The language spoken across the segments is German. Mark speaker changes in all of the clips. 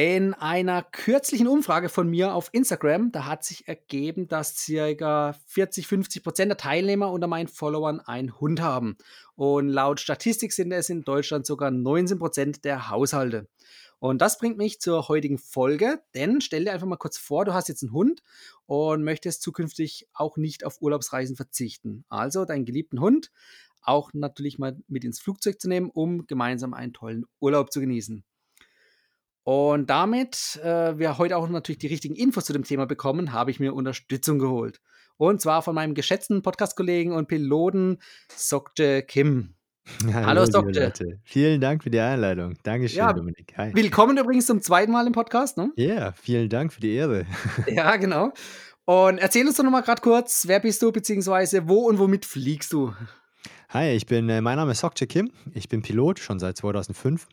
Speaker 1: In einer kürzlichen Umfrage von mir auf Instagram, da hat sich ergeben, dass ca. 40, 50 Prozent der Teilnehmer unter meinen Followern einen Hund haben. Und laut Statistik sind es in Deutschland sogar 19 Prozent der Haushalte. Und das bringt mich zur heutigen Folge, denn stell dir einfach mal kurz vor, du hast jetzt einen Hund und möchtest zukünftig auch nicht auf Urlaubsreisen verzichten. Also deinen geliebten Hund auch natürlich mal mit ins Flugzeug zu nehmen, um gemeinsam einen tollen Urlaub zu genießen. Und damit äh, wir heute auch natürlich die richtigen Infos zu dem Thema bekommen, habe ich mir Unterstützung geholt. Und zwar von meinem geschätzten Podcast-Kollegen und Piloten Sokje Kim.
Speaker 2: Hallo, Hallo Sokje. Vielen Dank für die Einladung. Dankeschön, ja,
Speaker 1: Dominik. Hi. Willkommen übrigens zum zweiten Mal im Podcast. Ne?
Speaker 2: Ja, yeah, vielen Dank für die Ehre.
Speaker 1: ja, genau. Und erzähl uns doch nochmal gerade kurz, wer bist du, beziehungsweise wo und womit fliegst du?
Speaker 2: Hi, ich bin, äh, mein Name ist Sokje Kim. Ich bin Pilot schon seit 2005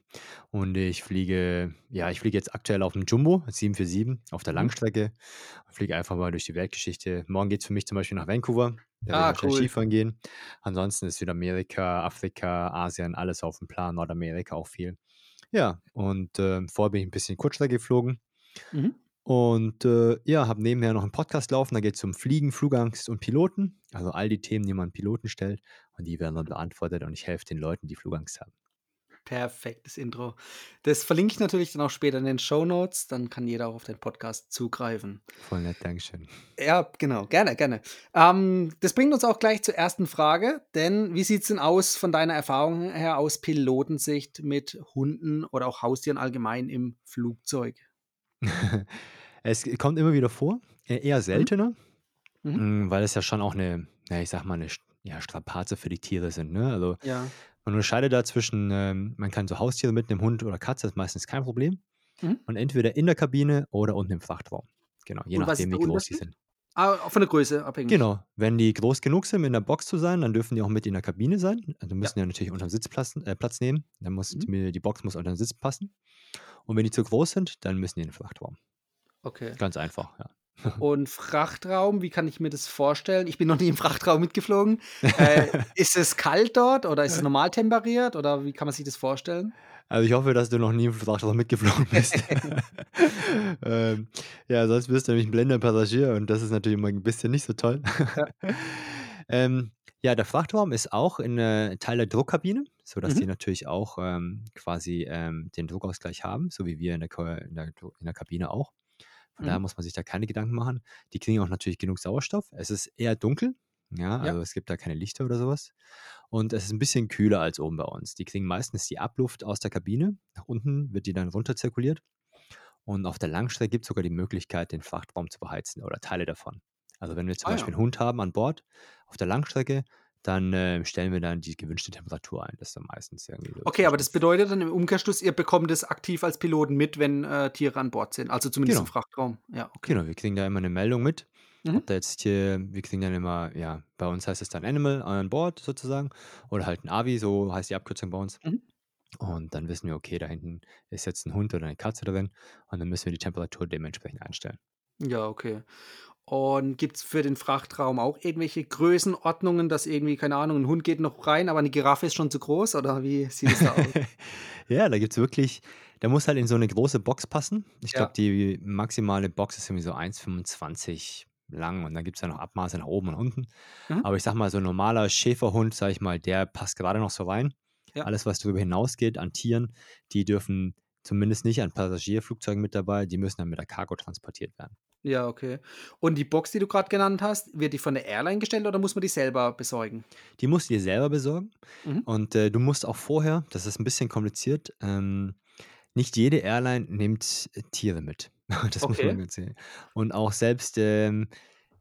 Speaker 2: und ich fliege, ja, ich fliege jetzt aktuell auf dem Jumbo 747 auf der mhm. Langstrecke. Fliege einfach mal durch die Weltgeschichte. Morgen geht es für mich zum Beispiel nach Vancouver. Da ah, werde ich cool. Skifahren gehen. Ansonsten ist Südamerika, Afrika, Asien, alles auf dem Plan. Nordamerika auch viel. Ja, und äh, vorher bin ich ein bisschen Kurzstrecke geflogen. Mhm. Und äh, ja, habe nebenher noch einen Podcast laufen, da geht es um Fliegen, Flugangst und Piloten. Also all die Themen, die man Piloten stellt und die werden dann beantwortet und ich helfe den Leuten, die Flugangst haben.
Speaker 1: Perfektes Intro. Das verlinke ich natürlich dann auch später in den Show Notes, dann kann jeder auch auf den Podcast zugreifen.
Speaker 2: Voll nett, Dankeschön.
Speaker 1: Ja, genau, gerne, gerne. Ähm, das bringt uns auch gleich zur ersten Frage, denn wie sieht es denn aus von deiner Erfahrung her aus Pilotensicht mit Hunden oder auch Haustieren allgemein im Flugzeug?
Speaker 2: Es kommt immer wieder vor, e eher Mhm. seltener, Mhm. hm, weil es ja schon auch eine, ja, ich sag mal, eine ja, Strapaze für die Tiere sind, ne? Also, Ja. man unterscheidet da zwischen, ähm man kann so Haustiere mitnehmen, Hund oder Katze, ist meistens kein Problem. Mhm. Und entweder in der Kabine oder unten im Frachtraum. Genau, je Und nachdem, wie groß die sind.
Speaker 1: Ah, von der Größe abhängig?
Speaker 2: Genau, wenn die groß genug sind, in der Box zu sein, dann dürfen die auch mit in der Kabine sein. Also,
Speaker 1: Ja.
Speaker 2: müssen ja natürlich unterm Sitz Platz äh, Platz nehmen. Dann muss Mhm. die Box muss unter den Sitz passen. Und wenn die zu groß sind, dann müssen die in den Frachtraum.
Speaker 1: Okay.
Speaker 2: Ganz einfach, ja.
Speaker 1: Und Frachtraum, wie kann ich mir das vorstellen? Ich bin noch nie im Frachtraum mitgeflogen. Äh, ist es kalt dort oder ist es normal temperiert oder wie kann man sich das vorstellen?
Speaker 2: Also ich hoffe, dass du noch nie im Frachtraum mitgeflogen bist. ähm, ja, sonst bist du nämlich ein blender Passagier und das ist natürlich immer ein bisschen nicht so toll. Ja. ähm, ja, der Frachtraum ist auch in, äh, Teil der Druckkabine, sodass die mhm. natürlich auch ähm, quasi ähm, den Druckausgleich haben, so wie wir in der, in der, in der Kabine auch. Von daher mhm. muss man sich da keine Gedanken machen. Die kriegen auch natürlich genug Sauerstoff. Es ist eher dunkel, ja, Ja. also es gibt da keine Lichter oder sowas. Und es ist ein bisschen kühler als oben bei uns. Die kriegen meistens die Abluft aus der Kabine. Nach unten wird die dann runter zirkuliert. Und auf der Langstrecke gibt es sogar die Möglichkeit, den Frachtraum zu beheizen oder Teile davon. Also wenn wir zum Ah Beispiel ja. einen Hund haben an Bord auf der Langstrecke, dann äh, stellen wir dann die gewünschte Temperatur ein. Das ist dann meistens irgendwie
Speaker 1: so. Okay, aber das bedeutet dann im Umkehrschluss, ihr bekommt es aktiv als Piloten mit, wenn äh, Tiere an Bord sind. Also zumindest genau. im Frachtraum. Ja,
Speaker 2: okay. Genau, wir kriegen da immer eine Meldung mit. Mhm. Ob da jetzt hier, wir kriegen dann immer, ja, bei uns heißt es dann Animal an Bord sozusagen. Oder halt ein Avi, so heißt die Abkürzung bei uns. Mhm. Und dann wissen wir, okay, da hinten ist jetzt ein Hund oder eine Katze drin. Und dann müssen wir die Temperatur dementsprechend einstellen.
Speaker 1: Ja, okay. Und gibt es für den Frachtraum auch irgendwelche Größenordnungen, dass irgendwie, keine Ahnung, ein Hund geht noch rein, aber eine Giraffe ist schon zu groß? Oder wie sieht es da aus?
Speaker 2: ja, da gibt es wirklich, der muss halt in so eine große Box passen. Ich glaube, die maximale Box ist irgendwie so 1,25 lang und dann gibt es ja noch Abmaße nach oben und unten. Mhm. Aber ich sag mal, so ein normaler Schäferhund, sag ich mal, der passt gerade noch so rein. Ja. Alles, was darüber hinausgeht an Tieren, die dürfen zumindest nicht an Passagierflugzeugen mit dabei, die müssen dann mit der Cargo transportiert werden.
Speaker 1: Ja, okay. Und die Box, die du gerade genannt hast, wird die von der Airline gestellt oder muss man die selber besorgen?
Speaker 2: Die musst du dir selber besorgen. Mhm. Und äh, du musst auch vorher, das ist ein bisschen kompliziert, ähm, nicht jede Airline nimmt äh, Tiere mit. Das muss man erzählen. Und auch selbst ähm,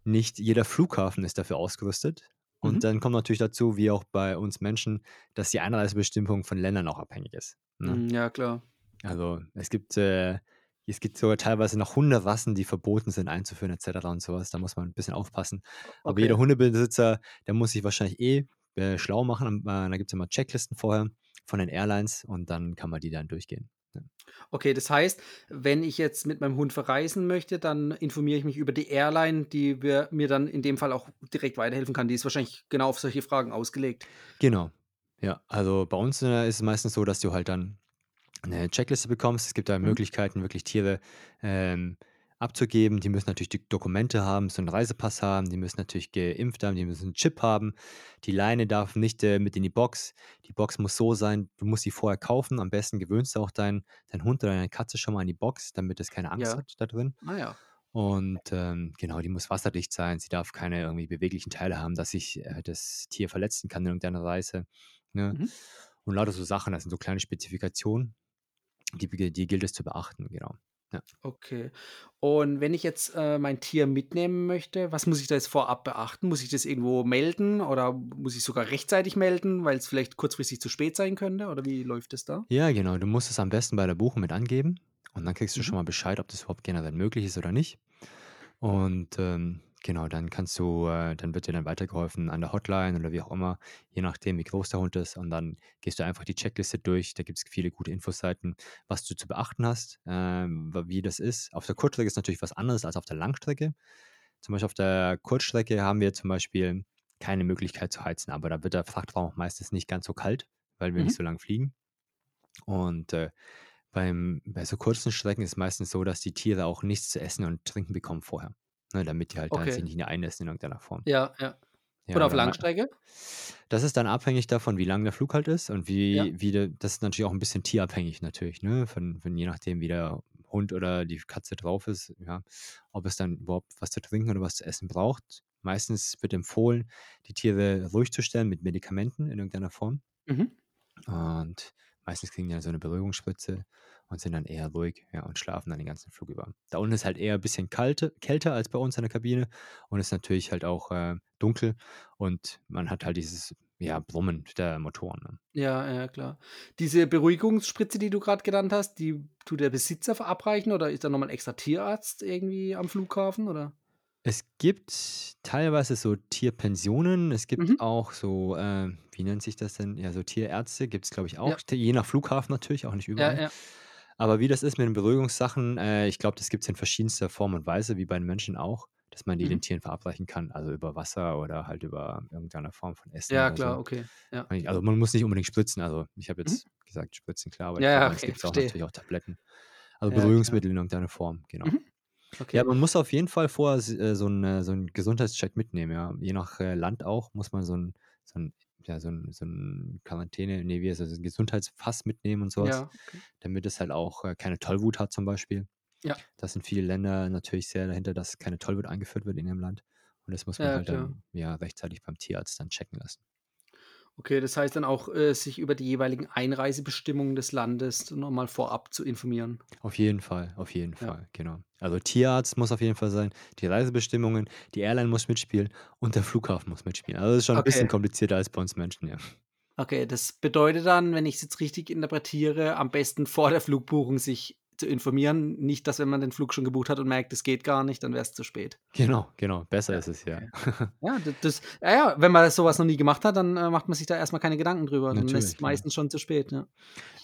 Speaker 2: nicht jeder Flughafen ist dafür ausgerüstet. Und Mhm. dann kommt natürlich dazu, wie auch bei uns Menschen, dass die Einreisebestimmung von Ländern auch abhängig ist.
Speaker 1: Ne? Mhm, ja, klar.
Speaker 2: Also es gibt äh, es gibt sogar teilweise noch Hunderassen, die verboten sind einzuführen etc. und sowas. Da muss man ein bisschen aufpassen. Aber jeder Hundebesitzer, der muss sich wahrscheinlich eh äh, schlau machen. Äh, da gibt es immer Checklisten vorher, von den Airlines und dann kann man die dann durchgehen. Ja.
Speaker 1: Okay, das heißt, wenn ich jetzt mit meinem Hund verreisen möchte, dann informiere ich mich über die Airline, die wir mir dann in dem Fall auch direkt weiterhelfen kann. Die ist wahrscheinlich genau auf solche Fragen ausgelegt.
Speaker 2: Genau. Ja, also bei uns äh, ist es meistens so, dass du halt dann eine Checkliste bekommst. Es gibt da
Speaker 1: Mhm.
Speaker 2: Möglichkeiten, wirklich Tiere ähm, abzugeben. Die müssen natürlich die Dokumente haben, so einen Reisepass haben, die müssen natürlich geimpft haben, die müssen einen Chip haben. Die Leine darf nicht äh, mit in die Box. Die Box muss so sein, du musst sie vorher kaufen. Am besten gewöhnst du auch deinen dein Hund oder deine Katze schon mal an die Box, damit es keine Angst
Speaker 1: Ja.
Speaker 2: hat da drin.
Speaker 1: Ah ja.
Speaker 2: Und ähm, genau, die muss wasserdicht sein. Sie darf keine irgendwie beweglichen Teile haben, dass sich äh, das Tier verletzen kann in irgendeiner Weise. Ne?
Speaker 1: Mhm.
Speaker 2: Und lauter so Sachen, das sind so kleine Spezifikationen, die, die gilt es zu beachten, genau. Ja.
Speaker 1: Okay. Und wenn ich jetzt äh, mein Tier mitnehmen möchte, was muss ich da jetzt vorab beachten? Muss ich das irgendwo melden oder muss ich sogar rechtzeitig melden, weil es vielleicht kurzfristig zu spät sein könnte? Oder wie läuft es da?
Speaker 2: ja, genau. Du musst es am besten bei der Buchung mit angeben und dann kriegst du schon
Speaker 1: Mhm.
Speaker 2: mal Bescheid, ob das überhaupt generell möglich ist oder nicht. Und ähm, genau, dann kannst du, äh, dann wird dir dann weitergeholfen an der Hotline oder wie auch immer, je nachdem, wie groß der Hund ist. Und dann gehst du einfach die Checkliste durch. Da gibt es viele gute Infoseiten, was du zu beachten hast, wa- wie das ist. Auf der Kurzstrecke ist natürlich was anderes als auf der Langstrecke. Zum Beispiel auf der Kurzstrecke haben wir zum Beispiel keine Möglichkeit zu heizen, aber da wird der Frachtraum auch meistens nicht ganz so kalt, weil wir nicht
Speaker 1: Mhm.
Speaker 2: so lang fliegen. Und äh, beim, bei so kurzen Strecken ist es meistens so, dass die Tiere auch nichts zu essen und trinken bekommen vorher. Ne, damit die halt dann sich
Speaker 1: Okay.
Speaker 2: nicht einnässen in irgendeiner Form.
Speaker 1: Ja, ja.
Speaker 2: Ja,
Speaker 1: auf
Speaker 2: oder mei-
Speaker 1: Langstrecke?
Speaker 2: das ist dann abhängig davon, wie lang der Flug halt ist und
Speaker 1: Ja.
Speaker 2: wie, wie de, das ist natürlich auch ein bisschen tierabhängig natürlich, ne? Von, von je nachdem, wie der Hund oder die Katze drauf ist, ja, ob es dann überhaupt was zu trinken oder was zu essen braucht. Meistens wird empfohlen, die Tiere ruhig zu stellen mit Medikamenten in irgendeiner Form.
Speaker 1: Mhm.
Speaker 2: Und meistens kriegen die dann so eine Beruhigungsspritze und sind dann eher ruhig ja, und schlafen dann den ganzen Flug über. Da unten ist halt eher ein bisschen kalte, kälter als bei uns in der Kabine und ist natürlich halt auch äh, dunkel und man hat halt dieses ja, Brummen der Motoren. Ne?
Speaker 1: Ja, ja, klar. Diese Beruhigungsspritze, die du gerade genannt hast, die tut der Besitzer verabreichen oder ist da nochmal ein extra Tierarzt irgendwie am Flughafen? Oder?
Speaker 2: Es gibt teilweise so Tierpensionen, es gibt
Speaker 1: Mhm.
Speaker 2: auch so, äh, wie nennt sich das denn? Ja, so Tierärzte gibt es, glaube ich,
Speaker 1: Ja,
Speaker 2: auch. Je nach Flughafen natürlich, auch nicht
Speaker 1: ja,
Speaker 2: überall.
Speaker 1: ja.
Speaker 2: Aber wie das ist mit den Beruhigungssachen, äh, ich glaube, das gibt es in verschiedenster Form und Weise, wie bei den Menschen auch, dass man die den
Speaker 1: Mhm.
Speaker 2: Tieren verabreichen kann, also über Wasser oder halt über irgendeine Form von Essen
Speaker 1: Ja, klar,
Speaker 2: so.
Speaker 1: okay. Ja.
Speaker 2: Also man muss nicht unbedingt spritzen, also ich habe
Speaker 1: Mhm.
Speaker 2: jetzt gesagt Spritzen, klar, aber
Speaker 1: Ja, ja,
Speaker 2: es
Speaker 1: okay,
Speaker 2: gibt auch natürlich auch Tabletten. Also
Speaker 1: Ja, klar.
Speaker 2: Beruhigungsmittel in irgendeiner Form, genau.
Speaker 1: Mhm.
Speaker 2: Ja,
Speaker 1: Okay.
Speaker 2: man muss auf jeden Fall vorher äh, so einen so 'n Gesundheitscheck mitnehmen, ja. Je nach äh, Land auch muss man so ein so 'n ja, so 'n so 'n Quarantäne ne, wie heißt das, so 'n Gesundheitspass mitnehmen und sowas,
Speaker 1: Ja, okay.
Speaker 2: damit es halt auch äh, keine Tollwut hat zum Beispiel.
Speaker 1: Ja,
Speaker 2: Da sind viele Länder natürlich sehr dahinter, dass keine Tollwut eingeführt wird in ihrem Land. Und das muss man
Speaker 1: ja,
Speaker 2: halt dann ja rechtzeitig beim Tierarzt dann checken lassen.
Speaker 1: Okay, das heißt dann auch, äh, sich über die jeweiligen Einreisebestimmungen des Landes nochmal vorab zu informieren.
Speaker 2: Auf jeden Fall, auf jeden
Speaker 1: Ja.
Speaker 2: Fall, genau. Also Tierarzt muss auf jeden Fall sein, die Reisebestimmungen, die Airline muss mitspielen und der Flughafen muss mitspielen. Also das ist schon ein bisschen
Speaker 1: Okay.
Speaker 2: komplizierter als bei uns Menschen, ja.
Speaker 1: Okay, das bedeutet dann, wenn ich es jetzt richtig interpretiere, am besten vor der Flugbuchung sich zu informieren. Nicht, dass wenn man den Flug schon gebucht hat und merkt, es geht gar nicht, dann wäre es zu spät.
Speaker 2: Genau, genau. Besser
Speaker 1: Ja,
Speaker 2: ist es, ja.
Speaker 1: okay. Ja, d das ja, wenn man sowas noch nie gemacht hat, dann, äh, macht man sich da erst mal keine Gedanken drüber. Dann ist
Speaker 2: Natürlich,
Speaker 1: es meistens schon zu spät, ja.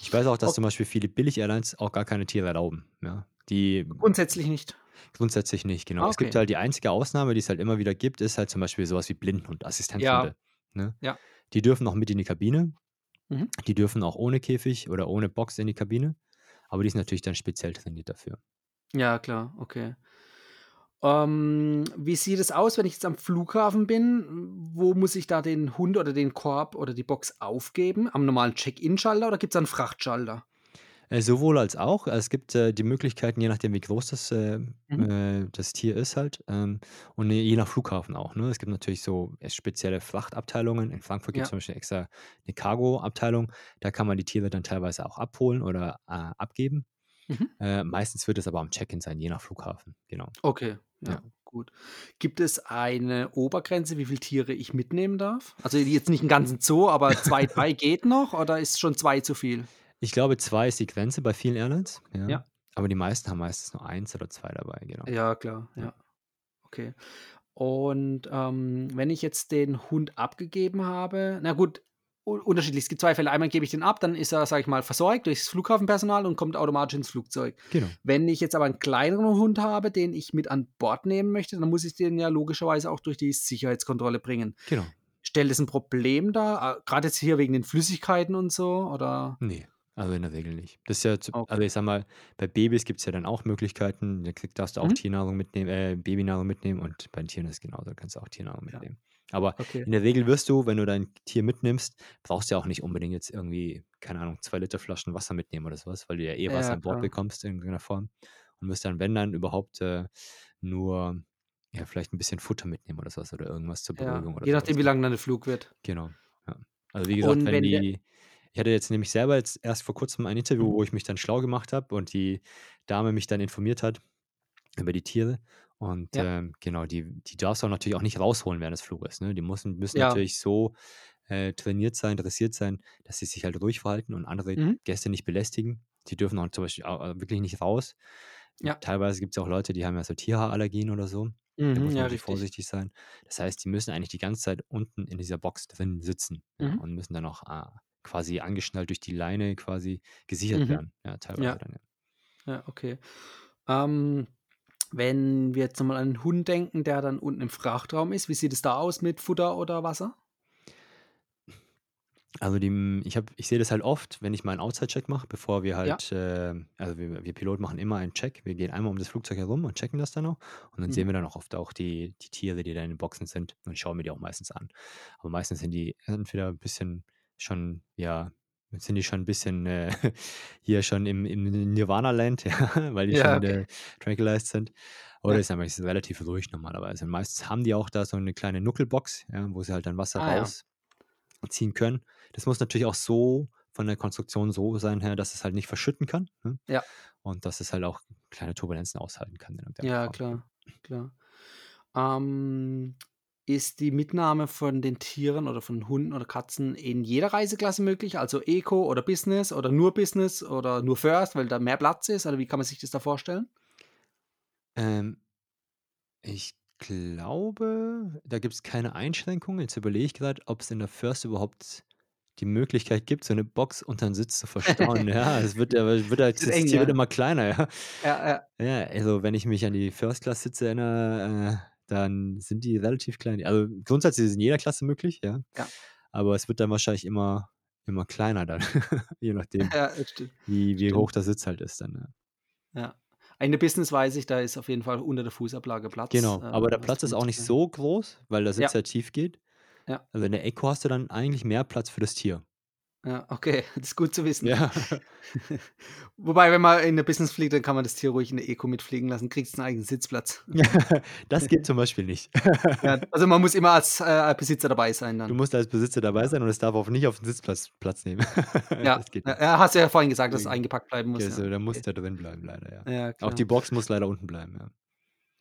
Speaker 2: Ich weiß auch, dass
Speaker 1: Ok
Speaker 2: zum Beispiel viele Billig-Airlines auch gar keine Tiere erlauben, ja. Die
Speaker 1: grundsätzlich nicht.
Speaker 2: grundsätzlich nicht, genau.
Speaker 1: Ah,
Speaker 2: Es gibt
Speaker 1: okay.
Speaker 2: halt die einzige Ausnahme, die es halt immer wieder gibt, ist halt zum Beispiel sowas wie Blindenhund,
Speaker 1: Ja,
Speaker 2: ne?
Speaker 1: ja.
Speaker 2: Die dürfen auch mit in die Kabine.
Speaker 1: Mhm.
Speaker 2: Die dürfen auch ohne Käfig oder ohne Box in die Kabine, aber die sind natürlich dann speziell trainiert dafür.
Speaker 1: Ja, klar, okay. Ähm, wie sieht es aus, wenn ich jetzt am Flughafen bin? Wo muss ich da den Hund oder den Korb oder die Box aufgeben? Am normalen Check-in-Schalter oder gibt's da 'n Frachtschalter?
Speaker 2: Äh, sowohl als auch. Es gibt, äh, die Möglichkeiten, je nachdem, wie groß das, äh,
Speaker 1: Mhm.
Speaker 2: äh, das Tier ist halt, ähm, und je nach Flughafen auch, ne? Es gibt natürlich so, äh, spezielle Frachtabteilungen. In Frankfurt gibt's
Speaker 1: Ja.
Speaker 2: zum Beispiel extra 'ne Cargo-Abteilung. Da kann man die Tiere dann teilweise auch abholen oder, abgeben.
Speaker 1: Mhm.
Speaker 2: Meistens wird es aber am Check-in sein, je nach Flughafen, genau.
Speaker 1: Okay,
Speaker 2: Ja.
Speaker 1: ja, gut. Gibt es eine Obergrenze, wie viel Tiere ich mitnehmen darf? Also, jetzt nicht 'n ganzen Zoo, aber 2, 3 geht noch oder ist schon 2 zu viel?
Speaker 2: Ich glaube, 2 ist die Grenze bei vielen Airlines, ja.
Speaker 1: Ja.
Speaker 2: Aber die meisten haben meistens nur 1 oder 2 dabei, genau.
Speaker 1: Ja, klar,
Speaker 2: Ja.
Speaker 1: ja. Okay. Und, ähm, wenn ich jetzt den Hund abgegeben habe na gut, unterschiedlich. Es gibt zwei Fälle. Einmal gebe ich den ab, dann ist er, sage ich mal, versorgt durchs Flughafenpersonal und kommt automatisch ins Flugzeug.
Speaker 2: Genau.
Speaker 1: Wenn ich jetzt aber einen kleineren Hund habe, den ich mit an Bord nehmen möchte, dann muss ich den ja logischerweise auch durch die Sicherheitskontrolle bringen.
Speaker 2: Genau.
Speaker 1: Stellt es ein Problem dar? Äh, Gerade jetzt hier wegen den Flüssigkeiten und so? Oder?
Speaker 2: Nee, also in der Regel nicht. Das ist ja, zu,
Speaker 1: Okay.
Speaker 2: also ich sag mal, bei Babys gibt es ja dann auch Möglichkeiten. Da krieg- darfst du auch
Speaker 1: Mhm.
Speaker 2: Tiernahrung mitnehmen, äh, Babynahrung mitnehmen und bei den Tieren ist es genauso, da kannst du auch Tiernahrung
Speaker 1: Ja.
Speaker 2: mitnehmen. Aber
Speaker 1: Okay.
Speaker 2: in der Regel wirst du, wenn du dein Tier mitnimmst, brauchst du ja auch nicht unbedingt jetzt irgendwie, keine Ahnung, zwei Liter Flaschen Wasser mitnehmen oder sowas, weil du ja eh Wasser
Speaker 1: Ja,
Speaker 2: an Bord
Speaker 1: klar.
Speaker 2: bekommst in irgendeiner Form. Und wirst dann, wenn dann überhaupt, äh, nur ja, vielleicht ein bisschen Futter mitnehmen oder sowas oder irgendwas zur
Speaker 1: Ja.
Speaker 2: Beruhigung oder
Speaker 1: Je
Speaker 2: sowas.
Speaker 1: nachdem, wie lang dann der Flug wird.
Speaker 2: Genau. Ja. Also wie gesagt,
Speaker 1: Und
Speaker 2: wenn
Speaker 1: wenn der.
Speaker 2: die, ich hatte jetzt nämlich selber jetzt erst vor kurzem ein Interview,
Speaker 1: Mhm.
Speaker 2: wo ich mich dann schlau gemacht habe und die Dame mich dann informiert hat über die Tiere. Und
Speaker 1: Ja.
Speaker 2: ähm, genau, die, die darfst du auch natürlich auch nicht rausholen während des Fluges. Ne? Die müssen, müssen
Speaker 1: Ja.
Speaker 2: natürlich so äh, trainiert sein, dressiert sein, dass sie sich halt ruhig verhalten und andere
Speaker 1: Mhm.
Speaker 2: Gäste nicht belästigen. Die dürfen auch zum Beispiel auch, äh, wirklich nicht raus.
Speaker 1: Ja.
Speaker 2: Teilweise gibt es auch Leute, die haben ja so Tierhaarallergien oder so. Da muss
Speaker 1: Mhm,
Speaker 2: man
Speaker 1: ja,
Speaker 2: natürlich
Speaker 1: richtig.
Speaker 2: vorsichtig sein. Das heißt, die müssen eigentlich die ganze Zeit unten in dieser Box drin sitzen ja,
Speaker 1: Mhm.
Speaker 2: und müssen dann auch äh, quasi angeschnallt durch die Leine quasi gesichert
Speaker 1: Mhm.
Speaker 2: werden. Ja, teilweise
Speaker 1: Ja.
Speaker 2: dann, ja.
Speaker 1: Ja, okay. Ähm, wenn wir jetzt nochmal an einen Hund denken, der dann unten im Frachtraum ist, wie sieht es da aus mit Futter oder Wasser?
Speaker 2: Also die, ich, hab, ich sehe das halt oft, wenn ich mal einen Outside-Check mache, bevor wir
Speaker 1: Ja.
Speaker 2: halt, äh, also wir, wir Piloten machen immer einen Check. Wir gehen einmal um das Flugzeug herum und checken das dann noch. Und dann sehen
Speaker 1: Mhm.
Speaker 2: wir dann auch oft auch die, die Tiere, die da in den Boxen sind und schauen mir die auch meistens an. Aber meistens sind die entweder ein bisschen schon, ja, sind die schon ein bisschen äh, hier schon im, im Nirvana-Land, ja, weil die
Speaker 1: Ja,
Speaker 2: schon
Speaker 1: okay.
Speaker 2: äh, tranquilized sind. Oder
Speaker 1: Ja.
Speaker 2: ist einfach ist relativ ruhig normalerweise. Und meistens haben die auch da so eine kleine Nuckelbox, ja, wo sie halt dann Wasser
Speaker 1: Ah
Speaker 2: rausziehen können. Das muss natürlich auch so von der Konstruktion so sein, her, dass es halt nicht verschütten kann. Ne?
Speaker 1: Ja.
Speaker 2: Und dass es halt auch kleine Turbulenzen aushalten kann
Speaker 1: Ja,
Speaker 2: Form.
Speaker 1: klar, klar. Ähm, ist die Mitnahme von den Tieren oder von Hunden oder Katzen in jeder Reiseklasse möglich? Also Eco oder Business oder nur Business oder nur First, weil da mehr Platz ist? Oder wie kann man sich das da vorstellen?
Speaker 2: Ähm, ich glaube, da gibt es keine Einschränkungen. Jetzt überlege ich gerade, ob es in der First überhaupt die Möglichkeit gibt, so eine Box unter den Sitz zu verstauen. ja, es wird, ja- wird halt,
Speaker 1: Das
Speaker 2: das
Speaker 1: eng,
Speaker 2: Tier wird
Speaker 1: ja.
Speaker 2: immer kleiner, ja.
Speaker 1: Ja, ja.
Speaker 2: Ja, also wenn ich mich an die First-Class-Sitze erinnere, äh, dann sind die relativ klein. Also grundsätzlich ist es in jeder Klasse möglich, ja.
Speaker 1: Ja.
Speaker 2: Aber es wird dann wahrscheinlich immer, immer kleiner dann, je nachdem,
Speaker 1: Ja,
Speaker 2: wie, wie hoch der Sitz halt ist dann. Ja.
Speaker 1: Ja. In der Business weiß ich, da ist auf jeden Fall unter der Fußablage Platz.
Speaker 2: Genau,
Speaker 1: Äh,
Speaker 2: aber der
Speaker 1: hast
Speaker 2: Platz ist auch nicht
Speaker 1: Sicherheit.
Speaker 2: so groß, weil der Sitz
Speaker 1: Ja.
Speaker 2: ja tief geht.
Speaker 1: Ja.
Speaker 2: Also in der Eco hast du dann eigentlich mehr Platz für das Tier.
Speaker 1: Ja, okay, das ist gut zu wissen.
Speaker 2: Ja.
Speaker 1: Wobei, wenn man in der Business fliegt, dann kann man das Tier ruhig in der Eco mitfliegen lassen, kriegst einen eigenen Sitzplatz.
Speaker 2: das geht zum Beispiel nicht.
Speaker 1: Ja, also man muss immer als äh, Besitzer dabei sein
Speaker 2: Du
Speaker 1: dann.
Speaker 2: musst als Besitzer dabei sein und es darf auch nicht auf den Sitzplatz Platz nehmen.
Speaker 1: Ja,
Speaker 2: das geht
Speaker 1: ja,
Speaker 2: nicht.
Speaker 1: ja, hast du ja vorhin gesagt, dass es
Speaker 2: Okay.
Speaker 1: eingepackt bleiben muss.
Speaker 2: Also,
Speaker 1: Ja,
Speaker 2: da muss
Speaker 1: okay.
Speaker 2: der drin bleiben, leider, ja. Auch die Box muss leider unten bleiben, ja.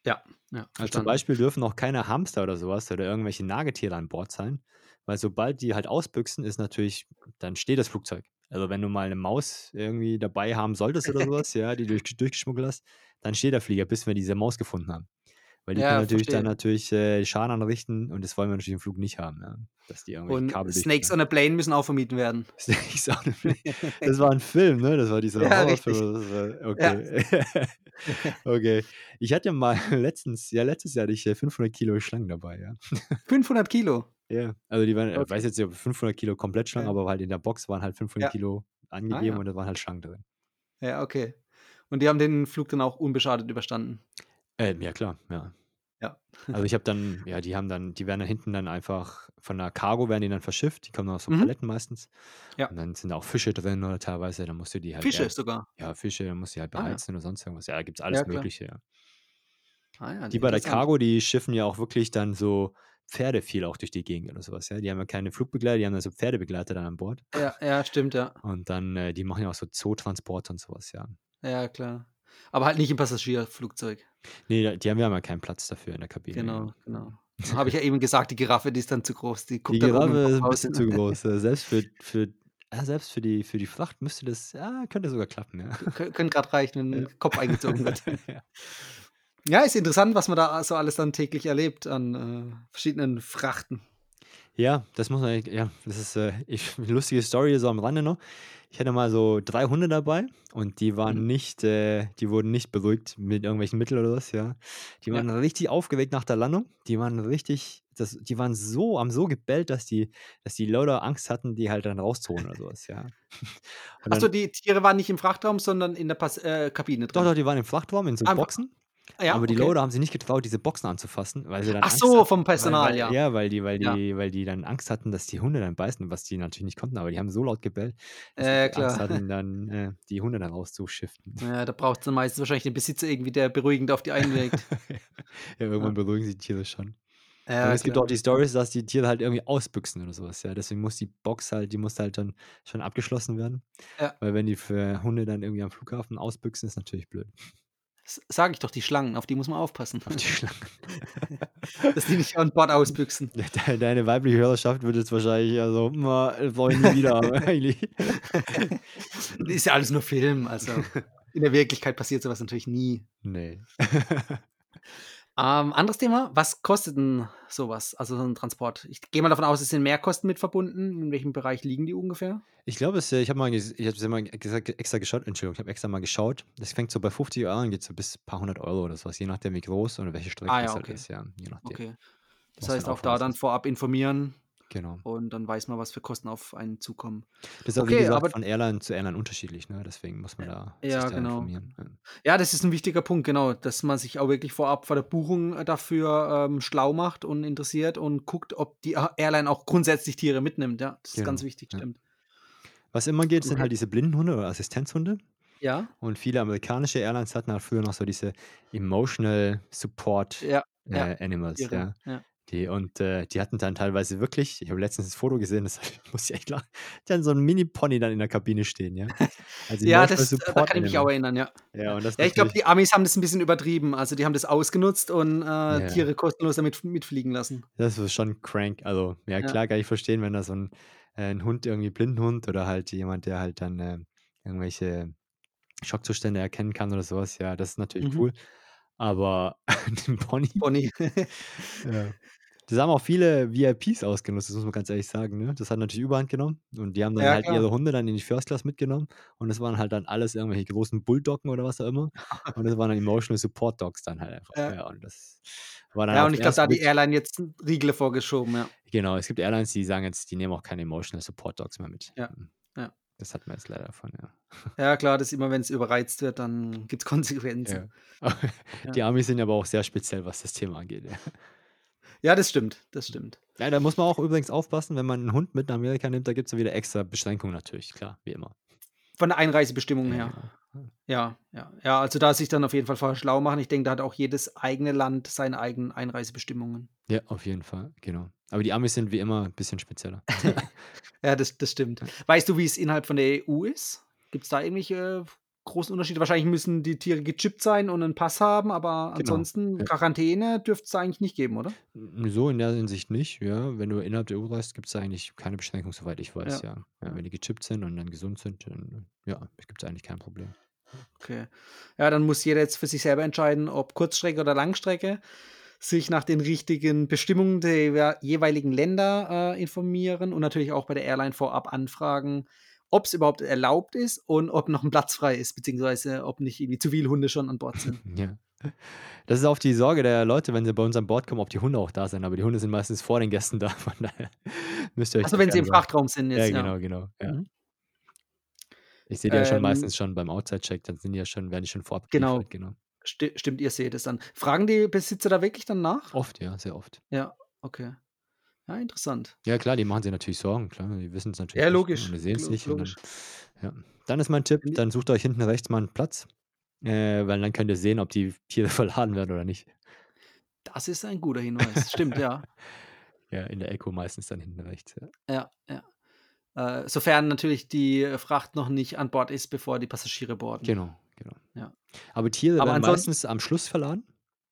Speaker 1: Ja, ja,
Speaker 2: Also zum. Beispiel dürfen auch keine Hamster oder sowas oder irgendwelche Nagetiere an Bord sein, weil sobald die halt ausbüchsen, ist natürlich, dann steht das Flugzeug. Also wenn du mal eine Maus irgendwie dabei haben solltest oder sowas, ja, die du durch, durchgeschmuggelt hast, dann steht der Flieger, bis wir diese Maus gefunden haben. Weil die
Speaker 1: Ja,
Speaker 2: können natürlich dann
Speaker 1: verstehe.
Speaker 2: natürlich äh, Schaden anrichten und das wollen wir natürlich im Flug nicht haben, ja, dass die irgendwelche
Speaker 1: Und
Speaker 2: Kabel
Speaker 1: Snakes on a Plane müssen auch vermieden werden.
Speaker 2: Snakes on a Plane. Das war ein Film, ne? Das war dieser
Speaker 1: Ja,
Speaker 2: Horrorfilm. war,
Speaker 1: Ja.
Speaker 2: okay. okay. Ich hatte mal letztens, ja, letztes Jahr hatte ich äh, 500 Kilo Schlangen dabei, ja.
Speaker 1: 500 Kilo.
Speaker 2: Ja, also die waren, ich weiß
Speaker 1: Okay.
Speaker 2: jetzt nicht, ob 500 Kilo komplett Schlangen,
Speaker 1: Ja.
Speaker 2: aber halt in der Box waren halt 500
Speaker 1: Ja.
Speaker 2: Kilo
Speaker 1: Ah
Speaker 2: angegeben
Speaker 1: ja.
Speaker 2: und da waren halt Schlangen drin.
Speaker 1: Ja, okay. Und die haben den Flug dann auch unbeschadet überstanden.
Speaker 2: Ähm, ja, klar, ja.
Speaker 1: Ja.
Speaker 2: Also ich habe dann, ja, die haben dann, die werden dann hinten dann einfach von der Cargo werden die dann verschifft, die kommen dann auf so
Speaker 1: Mhm.
Speaker 2: Paletten meistens.
Speaker 1: Ja.
Speaker 2: Und dann sind da auch Fische drin oder teilweise, dann musst du die halt
Speaker 1: Fische
Speaker 2: eher,
Speaker 1: sogar.
Speaker 2: ja, Fische, dann musst du die halt
Speaker 1: Ah ja.
Speaker 2: beheizen oder sonst irgendwas. Ja, da gibt es alles
Speaker 1: Ja.
Speaker 2: Mögliche, ja.
Speaker 1: Ah ja,
Speaker 2: Die bei der. Cargo, die schiffen ja auch wirklich dann so Pferde viel auch durch die Gegend oder sowas, ja. Die haben ja keine Flugbegleiter, die haben dann so Pferdebegleiter dann an Bord.
Speaker 1: Ja, ja, stimmt, ja.
Speaker 2: Und dann, äh, die machen ja auch so Zootransport und sowas, ja.
Speaker 1: Ja, klar. Aber halt nicht im Passagierflugzeug.
Speaker 2: Nee, die haben ja mal keinen Platz dafür in der Kabine.
Speaker 1: Genau, genau. Habe ich ja eben gesagt, die Giraffe, die ist dann zu groß. Die
Speaker 2: Die
Speaker 1: guckt im
Speaker 2: Giraffe ist ein bisschen zu groß. äh, Selbst für, für, ja, selbst für, die, für die Fracht müsste das, ja, könnte sogar klappen, ja.
Speaker 1: Kö- Könnte gerade reichen, wenn
Speaker 2: Ja.
Speaker 1: ein Kopf eingezogen wird.
Speaker 2: ja.
Speaker 1: Ja, ist interessant, was man da so alles dann täglich erlebt an äh, verschiedenen Frachten.
Speaker 2: Ja, das muss man ja, das ist, äh, ich 'ne lustige Story so am Rande noch. Ich hatte mal so 3 Hunde dabei und die waren
Speaker 1: Mhm.
Speaker 2: nicht äh, die wurden nicht beruhigt mit irgendwelchen Mitteln oder was, ja. Die
Speaker 1: Ja.
Speaker 2: waren richtig aufgeregt nach der Landung. Die waren richtig das die waren so haben so gebellt, dass die dass die lauter Angst hatten, die halt dann rauszuholen oder so was, ja. Und
Speaker 1: Ach so,
Speaker 2: dann
Speaker 1: die Tiere waren nicht im Frachtraum, sondern in der Pass äh, Kabine
Speaker 2: Doch,
Speaker 1: drin?
Speaker 2: doch, die waren im Frachtraum in so
Speaker 1: Einfach
Speaker 2: Boxen,
Speaker 1: ja,
Speaker 2: aber die
Speaker 1: okay.
Speaker 2: Lauda haben sich nicht getraut, diese Boxen anzufassen, weil sie dann
Speaker 1: Ach
Speaker 2: Angst
Speaker 1: so,
Speaker 2: hatten,
Speaker 1: vom Personal,
Speaker 2: weil
Speaker 1: ja.
Speaker 2: ja, weil die weil
Speaker 1: Ja.
Speaker 2: die weil die dann Angst hatten, dass die Hunde dann beißen, was die natürlich nicht konnten, aber die haben so laut gebellt, dass
Speaker 1: Ja, ja,
Speaker 2: die Angst
Speaker 1: klar.
Speaker 2: hatten, dann, äh, die Hunde dann rauszuschiften.
Speaker 1: Ja, da braucht's dann meistens wahrscheinlich den Besitzer irgendwie, der beruhigend auf die einwirkt.
Speaker 2: Ja,
Speaker 1: Ja.
Speaker 2: irgendwann beruhigen sich die Tiere schon.
Speaker 1: Ja,
Speaker 2: es gibt auch
Speaker 1: klar.
Speaker 2: die Stories, dass die Tiere halt irgendwie ausbüchsen oder so was, ja. Deswegen muss die Box halt die muss halt dann schon abgeschlossen werden,
Speaker 1: Ja.
Speaker 2: weil wenn die für Hunde dann irgendwie am Flughafen ausbüchsen, ist natürlich blöd.
Speaker 1: Sage ich doch, die Schlangen, auf die muss man aufpassen.
Speaker 2: Auf die Schlangen.
Speaker 1: Dass die nicht an Bord ausbüchsen.
Speaker 2: Dei deine weibliche Hörerschaft wird jetzt wahrscheinlich eher so: „Ma, das brauche ich nie wieder haben eigentlich.“
Speaker 1: Ist ja alles nur Film, also in der Wirklichkeit passiert so was natürlich nie.
Speaker 2: Ne.
Speaker 1: Ähm, anderes Thema, was kostet 'n so was, also so 'n Transport? Ich gehe mal davon aus, es sind Mehrkosten mit verbunden. In welchem Bereich liegen die ungefähr?
Speaker 2: Ich glaube, es äh, ich habe mal ich ja mal gesagt extra geschaut Entschuldigung, ich habe extra mal geschaut. Das fängt so bei 50 € an, geht so bis paar hundert Euro oder so was, je nachdem, wie groß und welche Strecke
Speaker 1: Ah
Speaker 2: es
Speaker 1: ja,
Speaker 2: halt
Speaker 1: okay.
Speaker 2: ist, ja, je nachdem.
Speaker 1: Okay. Das heißt, auch da dann vorab informieren
Speaker 2: Genau.
Speaker 1: und dann weiß man, was für Kosten auf einen zukommen.
Speaker 2: Das ist aber wie
Speaker 1: Okay,
Speaker 2: gesagt von Airline zu Airline unterschiedlich, ne? Deswegen muss man da sich
Speaker 1: ja,
Speaker 2: da
Speaker 1: genau.
Speaker 2: informieren, ja.
Speaker 1: Ja, das ist 'n wichtiger Punkt, genau, dass man sich auch wirklich vorab vor der Buchung, äh, dafür, ähm, schlau macht und interessiert und guckt, ob die Airline auch grundsätzlich Tiere mitnimmt, ja. Das ist ganz
Speaker 2: Genau,
Speaker 1: wichtig,
Speaker 2: ja.
Speaker 1: stimmt.
Speaker 2: Was immer geht, sind
Speaker 1: Okay.
Speaker 2: halt diese Blindenhunde oder Assistenzhunde.
Speaker 1: Ja.
Speaker 2: Und viele amerikanische Airlines hatten halt früher noch so diese Emotional Support,
Speaker 1: Ja,
Speaker 2: äh,
Speaker 1: ja,
Speaker 2: Animals, ja.
Speaker 1: ja.
Speaker 2: Die und, äh, die hatten dann teilweise wirklich ich habe letztens das Foto gesehen, das musste ich echt lachen. Die hatten so 'n Mini-Pony dann in der Kabine stehen, ja. Also
Speaker 1: Ja, das äh, da kann ich mich auch erinnern, ja.
Speaker 2: Ja, und das
Speaker 1: Ja, ich glaube, die Amis haben das 'n bisschen übertrieben. Also, die haben das ausgenutzt und, äh,
Speaker 2: Ja.
Speaker 1: Tiere kostenlos damit mitfliegen lassen.
Speaker 2: Das ist schon crank. Also, ja
Speaker 1: Ja.
Speaker 2: klar, kann ich verstehen, wenn da so 'n äh, 'n Hund irgendwie Blindenhund oder halt jemand, der halt dann, äh, irgendwelche Schockzustände erkennen kann oder so was, ja, das ist natürlich
Speaker 1: Mhm.
Speaker 2: cool. Aber 'nen Pony?
Speaker 1: Pony.
Speaker 2: Ja. Das haben auch viele VIPs ausgenutzt, das muss man ganz ehrlich sagen, ne? Das hat natürlich Überhand genommen und die haben dann
Speaker 1: Ja,
Speaker 2: halt
Speaker 1: klar.
Speaker 2: ihre Hunde dann in die First Class mitgenommen und das waren halt dann alles irgendwelche großen Bulldoggen oder was auch immer. Und das waren dann Emotional Support Dogs dann halt einfach,
Speaker 1: Ja.
Speaker 2: ja. Und das war dann
Speaker 1: Ja, und ich glaube, da hat die Airline jetzt Riegel vorgeschoben, ja.
Speaker 2: Genau, es gibt Airlines, die sagen jetzt, die nehmen auch keine Emotional Support Dogs mehr mit.
Speaker 1: Ja,
Speaker 2: Mhm.
Speaker 1: ja.
Speaker 2: Das hatten wir jetzt leider davon, ja.
Speaker 1: Ja klar, das immer wenn's überreizt wird, dann gibt's Konsequenzen.
Speaker 2: Ja. Die. Amis sind aber auch sehr speziell, was das Thema angeht, ja.
Speaker 1: Ja, das stimmt, das stimmt.
Speaker 2: Ja, da muss man auch übrigens aufpassen, wenn man 'n Hund mit nach Amerika nimmt, da gibt's dann wieder extra Beschränkungen natürlich, klar, wie immer.
Speaker 1: Von der Einreisebestimmung
Speaker 2: Ja,
Speaker 1: her.
Speaker 2: Ja.
Speaker 1: Ja, ja. Also da sich dann auf jeden Fall vorher schlau machen. Ich denke, da hat auch jedes eigene Land seine eigenen Einreisebestimmungen.
Speaker 2: Ja, auf jeden Fall, genau. Aber die Amis sind wie immer 'n bisschen spezieller.
Speaker 1: Ja, das das stimmt. Weißt du, wie's innerhalb von der EU ist? Gibt's da irgendwelche großen Unterschiede? Wahrscheinlich müssen die Tiere gechippt sein und 'nen Pass haben, aber
Speaker 2: Genau,
Speaker 1: ansonsten
Speaker 2: ja.
Speaker 1: Quarantäne dürft's da eigentlich nicht geben, oder?
Speaker 2: So in der Hinsicht nicht, ja. Wenn du innerhalb der EU reist, gibt's da eigentlich keine Beschränkung, soweit ich weiß,
Speaker 1: Ja,
Speaker 2: ja. Ja, wenn die gechippt sind und dann gesund sind, dann, ja, gibt's eigentlich kein Problem.
Speaker 1: Okay. Ja, dann muss jeder jetzt für sich selber entscheiden, ob Kurzstrecke oder Langstrecke, sich nach den richtigen Bestimmungen der jewe jeweiligen Länder, äh, informieren und natürlich auch bei der Airline vorab anfragen, ob's überhaupt erlaubt ist und ob noch 'n Platz frei ist, beziehungsweise ob nicht irgendwie zu viele Hunde schon an Bord sind.
Speaker 2: Ja. Das ist auch die Sorge der Leute, wenn sie bei uns an Bord kommen, ob die Hunde auch da sind, aber die Hunde sind meistens vor den Gästen da, von daher müsst ihr euch
Speaker 1: Ach so,
Speaker 2: da
Speaker 1: wenn sie im Frachtraum sind
Speaker 2: Ja,
Speaker 1: jetzt, ja.
Speaker 2: genau, genau, ja.
Speaker 1: Mhm.
Speaker 2: Ich sehe die ja schon
Speaker 1: Ähm
Speaker 2: meistens schon beim Outside-Check, dann sind die ja schon werden die schon vorab
Speaker 1: Genau.
Speaker 2: genau.
Speaker 1: Sti stimmt, ihr seht es dann. Fragen die Besitzer da wirklich dann nach?
Speaker 2: Oft, ja, sehr oft.
Speaker 1: Ja, okay. Ja, interessant.
Speaker 2: Ja klar, die machen sich natürlich Sorgen, klar. Die wissen's natürlich
Speaker 1: Ja,
Speaker 2: ne,
Speaker 1: logisch,
Speaker 2: die sehen's
Speaker 1: lo
Speaker 2: nicht und dann
Speaker 1: logisch.
Speaker 2: ja. Dann ist mein Tipp, dann sucht euch hinten rechts mal 'n Platz, äh, weil dann könnt ihr sehen, ob die Tiere verladen werden oder nicht.
Speaker 1: Das ist ein guter Hinweis. Stimmt, ja.
Speaker 2: Ja, in der Echo meistens dann hinten rechts, ja.
Speaker 1: Ja, ja. Äh, sofern natürlich die Fracht noch nicht an Bord ist, bevor die Passagiere boarden.
Speaker 2: Genau, genau.
Speaker 1: Ja.
Speaker 2: Aber Tiere
Speaker 1: Aber
Speaker 2: werden meistens am Schluss verladen.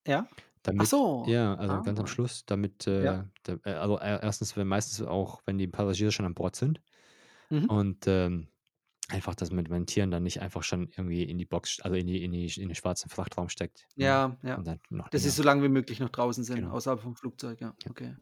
Speaker 1: Ja? Ach
Speaker 2: Damit
Speaker 1: so.
Speaker 2: ja, also ganz am
Speaker 1: Ah.
Speaker 2: Schluss, damit,
Speaker 1: Ja.
Speaker 2: äh, da äh, also e erstens, wenn meistens auch wenn die Passagiere schon an Bord sind
Speaker 1: Mhm.
Speaker 2: und, ähm, einfach, dass man mit meinen Tieren dann nicht einfach schon irgendwie in die Box also in die in die in den schwarzen Frachtraum steckt, ne?
Speaker 1: Ja, ja.
Speaker 2: Und dann noch
Speaker 1: Das ist
Speaker 2: länger
Speaker 1: so lange wie möglich noch draußen sind,
Speaker 2: Genau.
Speaker 1: außerhalb vom Flugzeug, ja,
Speaker 2: Ja.
Speaker 1: okay.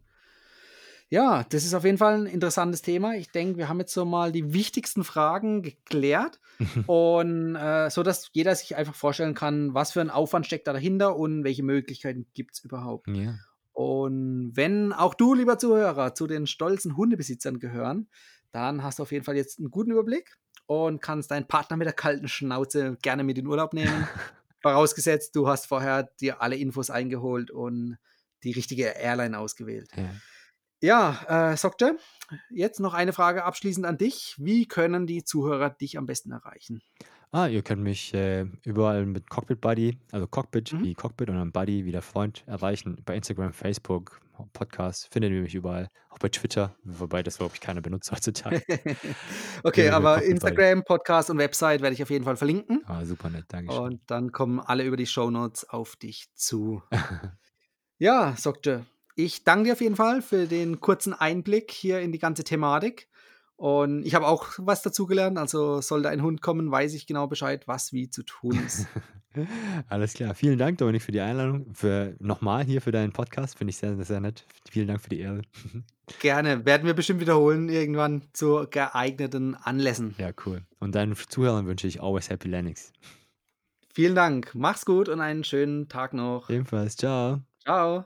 Speaker 1: Ja, das ist auf jeden Fall ein interessantes Thema. Ich denke, wir haben jetzt so mal die wichtigsten Fragen geklärt und äh, so, dass jeder sich einfach vorstellen kann, was für ein Aufwand steckt da dahinter und welche Möglichkeiten gibt es überhaupt.
Speaker 2: Ja.
Speaker 1: Und wenn auch du, lieber Zuhörer, zu den stolzen Hundebesitzern gehören, dann hast du auf jeden Fall jetzt einen guten Überblick und kannst deinen Partner mit der kalten Schnauze gerne mit in Urlaub nehmen. Vorausgesetzt, du hast vorher dir alle Infos eingeholt und die richtige Airline ausgewählt.
Speaker 2: Ja.
Speaker 1: Ja, äh, Sokte, jetzt noch eine Frage abschließend an dich. Wie können die Zuhörer dich am besten erreichen?
Speaker 2: Ah, ihr könnt mich äh, überall mit Cockpit Buddy, also Cockpit
Speaker 1: Mhm.
Speaker 2: wie Cockpit und dann Buddy wie der Freund erreichen. Bei Instagram, Facebook, Podcast findet ihr mich überall. Auch bei Twitter, wobei das, glaube ich, keiner benutzt heutzutage.
Speaker 1: okay,
Speaker 2: Ja,
Speaker 1: aber
Speaker 2: Cockpit Buddy.
Speaker 1: Instagram, Podcast und Website werde ich auf jeden Fall verlinken.
Speaker 2: Ah, super nett, Dankeschön.
Speaker 1: Und dann kommen alle über die Shownotes auf dich zu. Ja, Sokte, ich danke dir auf jeden Fall für den kurzen Einblick hier in die ganze Thematik. Und ich habe auch was dazugelernt. Also sollte ein Hund kommen, weiß ich genau Bescheid, was wie zu tun ist.
Speaker 2: Alles klar. Vielen Dank, Dominik, für die Einladung. Für nochmal hier für deinen Podcast. Finde ich sehr, sehr nett. Vielen Dank für die Ehre.
Speaker 1: Gerne. Werden wir bestimmt wiederholen, irgendwann zu geeigneten Anlässen.
Speaker 2: Ja, cool. Und deinen Zuhörern wünsche ich always happy landings.
Speaker 1: Vielen Dank. Mach's gut und einen schönen Tag noch.
Speaker 2: Ebenfalls. Ciao.
Speaker 1: Ciao.